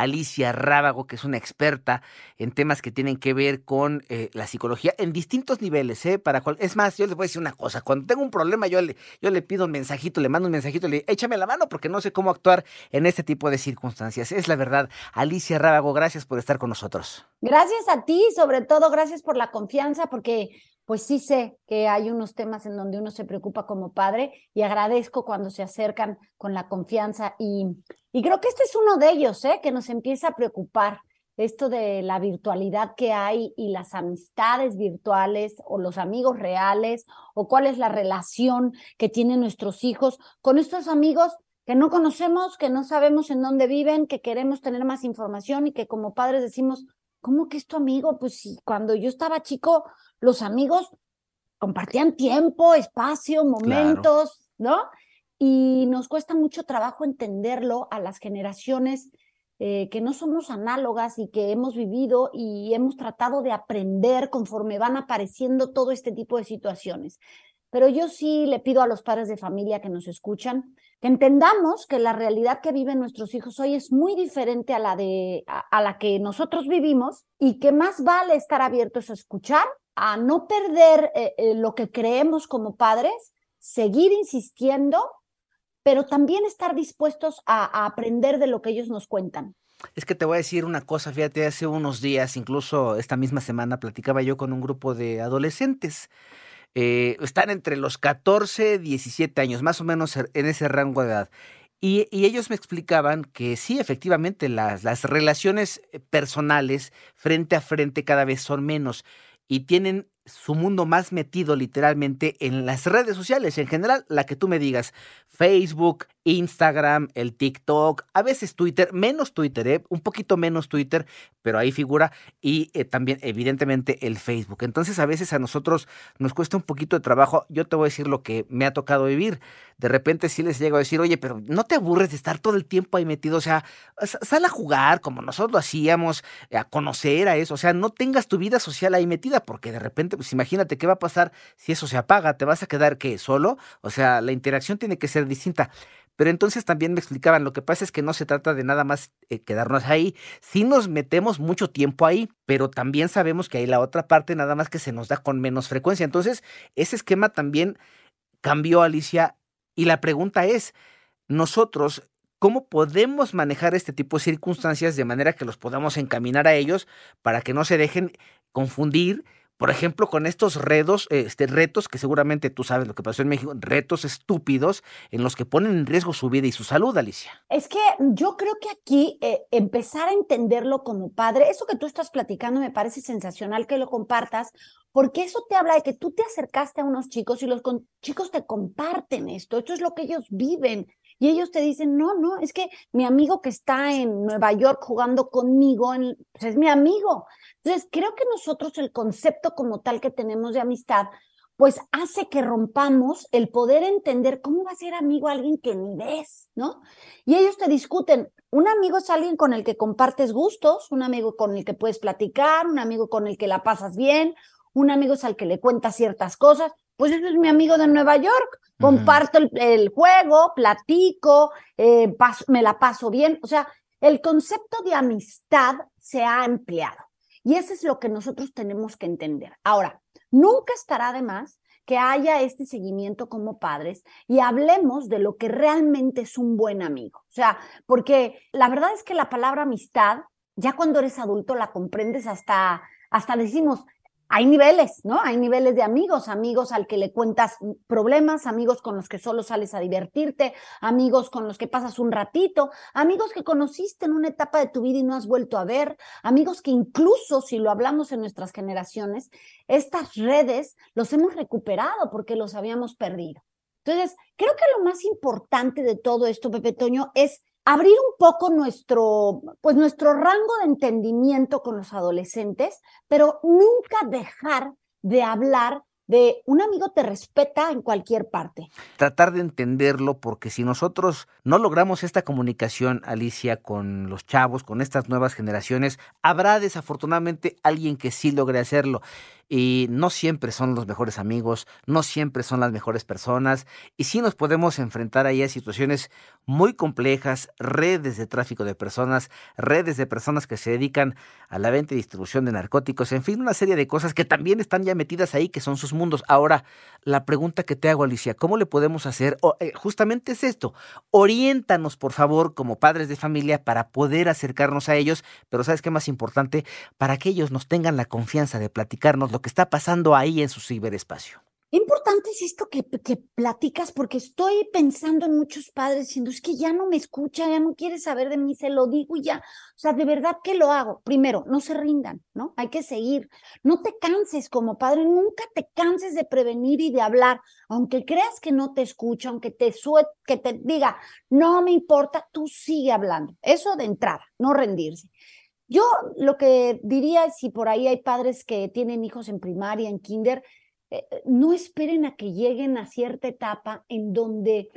Alicia Rábago, que es una experta en temas que tienen que ver con eh, la psicología en distintos niveles. ¿eh? Para es más, yo les voy a decir una cosa. Cuando tengo un problema, yo le, yo le pido un mensajito, le mando un mensajito, le échame la mano porque no sé cómo actuar en este tipo de circunstancias. Es la verdad. Alicia Rábago, gracias por estar con nosotros. Gracias a ti, sobre todo gracias por la confianza, porque pues sí sé que hay unos temas en donde uno se preocupa como padre y agradezco cuando se acercan con la confianza y, y creo que este es uno de ellos, ¿eh? que nos empieza a preocupar esto de la virtualidad que hay y las amistades virtuales o los amigos reales o cuál es la relación que tienen nuestros hijos con estos amigos que no conocemos, que no sabemos en dónde viven, que queremos tener más información y que como padres decimos, ¿cómo que es tu amigo? Pues si cuando yo estaba chico, los amigos compartían tiempo, espacio, momentos, ¿no? Y nos cuesta mucho trabajo entenderlo a las generaciones eh, que no somos análogas y que hemos vivido y hemos tratado de aprender conforme van apareciendo todo este tipo de situaciones. Pero yo sí le pido a los padres de familia que nos escuchan que entendamos que la realidad que viven nuestros hijos hoy es muy diferente a la de a, la que nosotros vivimos y que más vale estar abiertos a escuchar, a no perder eh, eh, lo que creemos como padres, seguir insistiendo, pero también estar dispuestos a, a aprender de lo que ellos nos cuentan. Es que te voy a decir una cosa, fíjate, hace unos días, incluso esta misma semana, platicaba yo con un grupo de adolescentes eh, están entre los 14, 17 años, más o menos en ese rango de edad. Y, ellos me explicaban que sí, efectivamente, las, las relaciones eh, personales frente a frente cada vez son menos y tienen su mundo más metido literalmente en las redes sociales, en general, la que tú me digas, Facebook, Instagram, el TikTok, a veces Twitter, menos Twitter, ¿eh? un poquito menos Twitter, pero ahí figura, y eh, también evidentemente el Facebook. Entonces a veces a nosotros nos cuesta un poquito de trabajo, yo te voy a decir lo que me ha tocado vivir, de repente sí les llego a decir, oye, pero no te aburres de estar todo el tiempo ahí metido, o sea, sal a jugar como nosotros lo hacíamos, a conocer a eso, o sea, no tengas tu vida social ahí metida, porque de repente, pues imagínate qué va a pasar si eso se apaga, te vas a quedar que solo, o sea, la interacción tiene que ser distinta. Pero entonces también me explicaban, lo que pasa es que no se trata de nada más eh, quedarnos ahí, sí nos metemos mucho tiempo ahí, pero también sabemos que hay la otra parte, nada más que se nos da con menos frecuencia. Entonces, ese esquema también cambió, Alicia, y la pregunta es, nosotros, ¿cómo podemos manejar este tipo de circunstancias de manera que los podamos encaminar a ellos para que no se dejen confundir por ejemplo, con estos retos, este, retos que seguramente tú sabes lo que pasó en México, retos estúpidos en los que ponen en riesgo su vida y su salud, Alicia. Es que yo creo que aquí eh, empezar a entenderlo como padre, eso que tú estás platicando me parece sensacional que lo compartas, porque eso te habla de que tú te acercaste a unos chicos y los chicos te comparten esto, esto es lo que ellos viven. Y ellos te dicen, no, no, es que mi amigo que está en Nueva York jugando conmigo, pues es mi amigo. Entonces, creo que nosotros el concepto como tal que tenemos de amistad, pues hace que rompamos el poder entender cómo va a ser amigo alguien que ni ves, ¿no? Y ellos te discuten, un amigo es alguien con el que compartes gustos, un amigo con el que puedes platicar, un amigo con el que la pasas bien, un amigo es al que le cuentas ciertas cosas, pues ese es mi amigo de Nueva York, comparto el, juego, platico, eh, me la paso bien, o sea, el concepto de amistad se ha ampliado y eso es lo que nosotros tenemos que entender. Ahora, nunca estará de más que haya este seguimiento como padres y hablemos de lo que realmente es un buen amigo. O sea, porque la verdad es que la palabra amistad, ya cuando eres adulto la comprendes hasta, hasta decimos, hay niveles, ¿no? Hay niveles de amigos, amigos al que le cuentas problemas, amigos con los que solo sales a divertirte, amigos con los que pasas un ratito, amigos que conociste en una etapa de tu vida y no has vuelto a ver, amigos que incluso si lo hablamos en nuestras generaciones, estas redes los hemos recuperado porque los habíamos perdido. Entonces, creo que lo más importante de todo esto, Pepe Toño, es abrir un poco nuestro, pues nuestro rango de entendimiento con los adolescentes, pero nunca dejar de hablar de un amigo te respeta en cualquier parte. Tratar de entenderlo porque si nosotros no logramos esta comunicación, Alicia, con los chavos, con estas nuevas generaciones, habrá desafortunadamente alguien que sí logre hacerlo y no siempre son los mejores amigos, no siempre son las mejores personas y sí nos podemos enfrentar ahí a situaciones muy complejas, redes de tráfico de personas, redes de personas que se dedican a la venta y distribución de narcóticos, en fin, una serie de cosas que también están ya metidas ahí, que son sus mundos. Ahora, la pregunta que te hago, Alicia, ¿cómo le podemos hacer? Eh, justamente es esto, oriéntanos, por favor, como padres de familia, para poder acercarnos a ellos, pero ¿sabes qué más importante? Para que ellos nos tengan la confianza de platicarnos que está pasando ahí en su ciberespacio. Importante es esto que, platicas, porque estoy pensando en muchos padres diciendo, es que ya no me escucha, ya no quiere saber de mí, se lo digo y ya. O sea, de verdad que lo hago. Primero, no se rindan, ¿no? Hay que seguir. No te canses como padre, nunca te canses de prevenir y de hablar. Aunque creas que no te escucha, aunque te sue que te diga, no me importa, tú sigue hablando. Eso de entrada, no rendirse. Yo lo que diría, si por ahí hay padres que tienen hijos en primaria, en kinder, eh, no esperen a que lleguen a cierta etapa en donde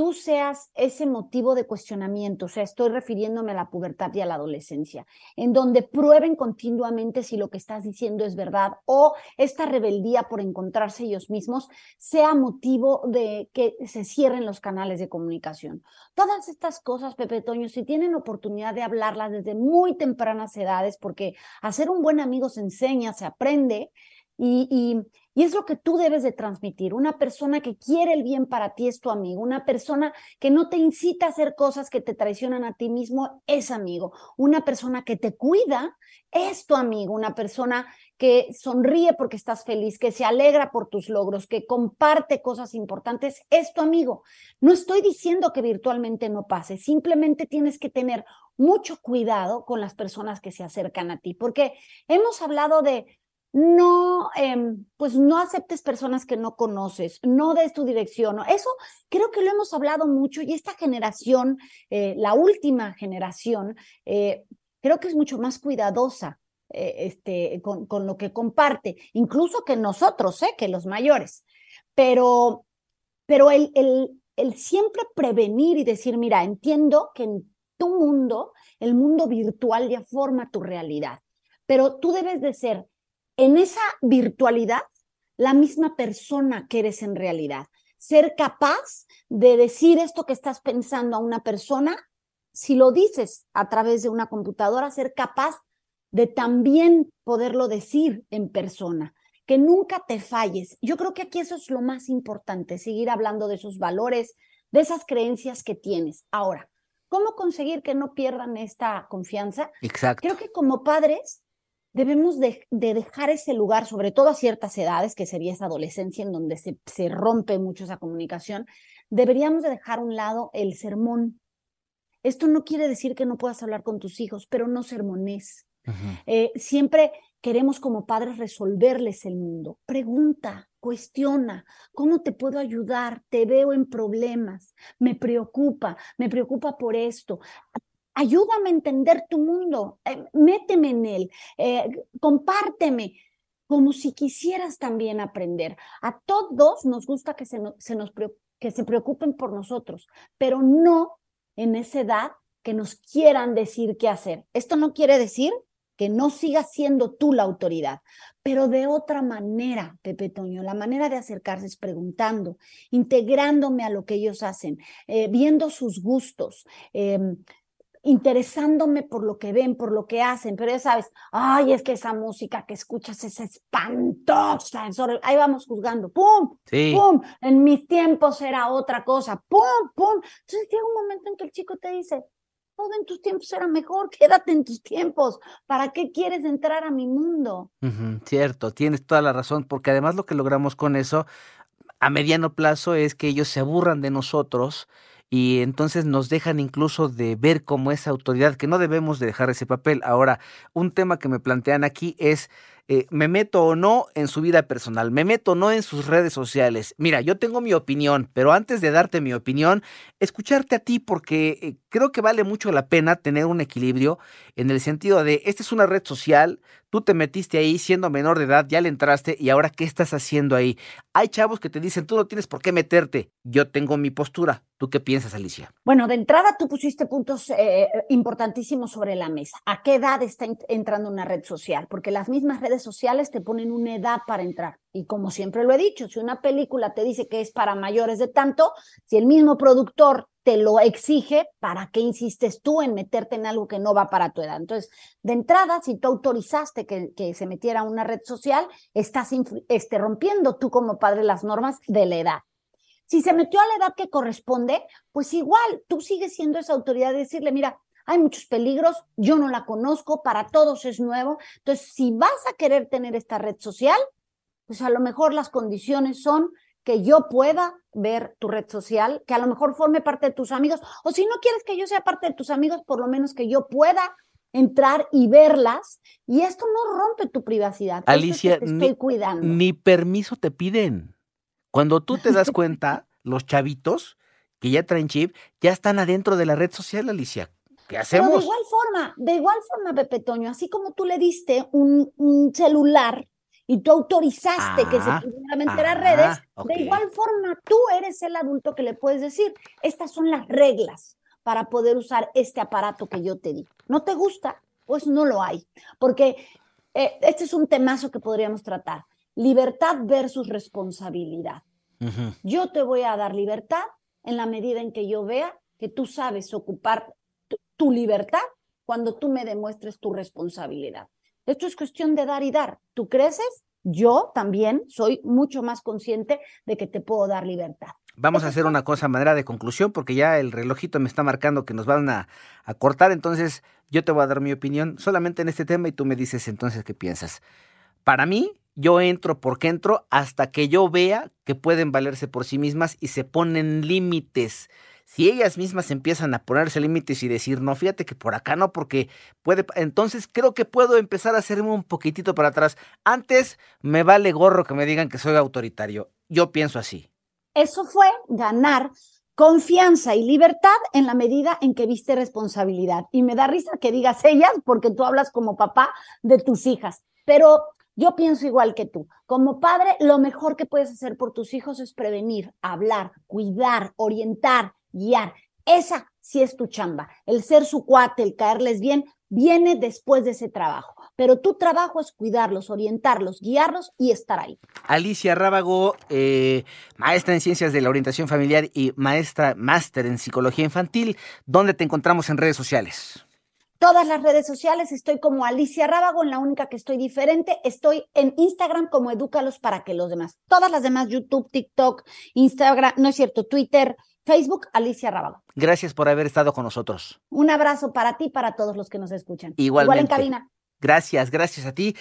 tú seas ese motivo de cuestionamiento, o sea, estoy refiriéndome a la pubertad y a la adolescencia, en donde prueben continuamente si lo que estás diciendo es verdad o esta rebeldía por encontrarse ellos mismos sea motivo de que se cierren los canales de comunicación. Todas estas cosas, Pepe Toño, si tienen oportunidad de hablarlas desde muy tempranas edades, porque hacer un buen amigo se enseña, se aprende, y, es lo que tú debes de transmitir. Una persona que quiere el bien para ti es tu amigo. Una persona que no te incita a hacer cosas que te traicionan a ti mismo es amigo. Una persona que te cuida es tu amigo. Una persona que sonríe porque estás feliz, que se alegra por tus logros, que comparte cosas importantes, es tu amigo. No estoy diciendo que virtualmente no pase, simplemente tienes que tener mucho cuidado con las personas que se acercan a ti, porque hemos hablado de no, em, pues no aceptes personas que no conoces, no des tu dirección. Eso creo que lo hemos hablado mucho y esta generación, eh, la última generación, eh, creo que es mucho más cuidadosa eh, este, con, con, lo que comparte, incluso que nosotros, que los mayores. Pero, pero el, el, el siempre prevenir y decir, mira, entiendo que en tu mundo, el mundo virtual ya forma tu realidad, pero tú debes de ser en esa virtualidad la misma persona que eres en realidad. Ser capaz de decir esto que estás pensando a una persona, si lo dices a través de una computadora, ser capaz de también poderlo decir en persona, que nunca te falles. Yo creo que aquí eso es lo más importante, seguir hablando de esos valores, de esas creencias que tienes. Ahora, ¿cómo conseguir que no pierdan esta confianza? Exacto. Creo que como padres debemos de, dejar ese lugar, sobre todo a ciertas edades, que sería esa adolescencia en donde se, se rompe mucho esa comunicación, deberíamos de dejar a un lado el sermón. Esto no quiere decir que no puedas hablar con tus hijos, pero no sermones. Eh, siempre queremos como padres resolverles el mundo. Pregunta, cuestiona, ¿cómo te puedo ayudar? Te veo en problemas, me preocupa, me preocupa por esto ayúdame a entender tu mundo, eh, méteme en él, eh, compárteme, como si quisieras también aprender. A todos nos gusta que se, nos que se preocupen por nosotros, pero no en esa edad que nos quieran decir qué hacer. Esto no quiere decir que no sigas siendo tú la autoridad, pero de otra manera, Pepe Toño, la manera de acercarse es preguntando, integrándome a lo que ellos hacen, eh, viendo sus gustos, em, interesándome por lo que ven, por lo que hacen, pero ya sabes, ay, es que esa música que escuchas es espantosa, ahí vamos juzgando, pum, pum, en mis tiempos era otra cosa, pum, pum. Entonces llega un momento en que el chico te dice, todo en tus tiempos era mejor, quédate en tus tiempos. ¿Para qué quieres entrar a mi mundo? Cierto, tienes toda la razón, porque además lo que logramos con eso a mediano plazo es que ellos se aburran de nosotros y entonces nos dejan incluso de ver como esa autoridad, que no debemos de dejar ese papel. Ahora, un tema que me plantean aquí es, eh, ¿me meto o no en su vida personal? ¿Me meto o no en sus redes sociales? Mira, yo tengo mi opinión, pero antes de darte mi opinión, escucharte a ti porque eh, creo que vale mucho la pena tener un equilibrio en el sentido de, esta es una red social, tú te metiste ahí siendo menor de edad, ya le entraste y ahora ¿qué estás haciendo ahí? Hay chavos que te dicen, tú no tienes por qué meterte, yo tengo mi postura. ¿Tú qué piensas, Alicia? Bueno, de entrada tú pusiste puntos eh, importantísimos sobre la mesa. ¿A qué edad está ent- entrando una red social? Porque las mismas redes sociales te ponen una edad para entrar. Y como siempre lo he dicho, si una película te dice que es para mayores de tanto, si el mismo productor te lo exige, ¿para qué insistes tú en meterte en algo que no va para tu edad? Entonces, de entrada, si tú autorizaste que, se metiera a una red social, estás este, rompiendo tú como padre las normas de la edad. Si se metió a la edad que corresponde, pues igual tú sigues siendo esa autoridad de decirle, mira, hay muchos peligros, yo no la conozco, para todos es nuevo. Entonces, si vas a querer tener esta red social, pues a lo mejor las condiciones son que yo pueda ver tu red social, que a lo mejor forme parte de tus amigos, o si no quieres que yo sea parte de tus amigos, por lo menos que yo pueda entrar y verlas, y esto no rompe tu privacidad. Esto es que Alicia, ni- estoy cuidando. Ni permiso te piden. Cuando tú te das cuenta, los chavitos que ya traen chip, ya están adentro de la red social, Alicia. ¿Qué Pero de igual forma, de igual forma, Pepe Toño, así como tú le diste un, un celular y tú autorizaste que se Ah, pudiera meter a ah, redes, de igual forma tú eres el adulto que le puedes decir, estas son las reglas para poder usar este aparato que yo te di. ¿No te gusta? Pues no lo hay, porque eh, este es un temazo que podríamos tratar. Libertad versus responsabilidad. Yo te voy a dar libertad en la medida en que yo vea que tú sabes ocupar tu libertad cuando tú me demuestres tu responsabilidad. Esto es cuestión de dar y dar. Tú creces, yo también soy mucho más consciente de que te puedo dar libertad. Vamos a hacer una cosa a manera de conclusión, porque ya el relojito me está marcando que nos van a, a cortar. Entonces, yo te voy a dar mi opinión solamente en este tema y tú me dices entonces qué piensas. Para mí, yo entro porque entro hasta que yo vea que pueden valerse por sí mismas y se ponen límites. Si ellas mismas empiezan a ponerse límites y decir, no, fíjate que por acá no, porque puede, entonces creo que puedo empezar a hacerme un poquitito para atrás. Antes me vale gorro que me digan que soy autoritario. Yo pienso así. Eso fue ganar confianza y libertad en la medida en que viste responsabilidad. Y me da risa que digas ellas porque tú hablas como papá de tus hijas. Pero yo pienso igual que tú. Como padre, lo mejor que puedes hacer por tus hijos es prevenir, hablar, cuidar, orientar, guiar. Esa sí es tu chamba. El ser su cuate, el caerles bien, viene después de ese trabajo. Pero tu trabajo es cuidarlos, orientarlos, guiarlos y estar ahí. Alicia Rábago, eh, maestra en ciencias de la orientación familiar y maestra máster en psicología infantil. ¿Dónde te encontramos en redes sociales? Todas las redes sociales estoy como Alicia Rábago, en la única que estoy diferente, estoy en Instagram como Edúcalos para que los demás. Todas las demás, YouTube, TikTok, Instagram, no es cierto, Twitter, Facebook, Alicia Rábago. Gracias por haber estado con nosotros. Un abrazo para ti y para todos los que nos escuchan. Igualmente. Igual en cabina. Gracias, gracias a ti.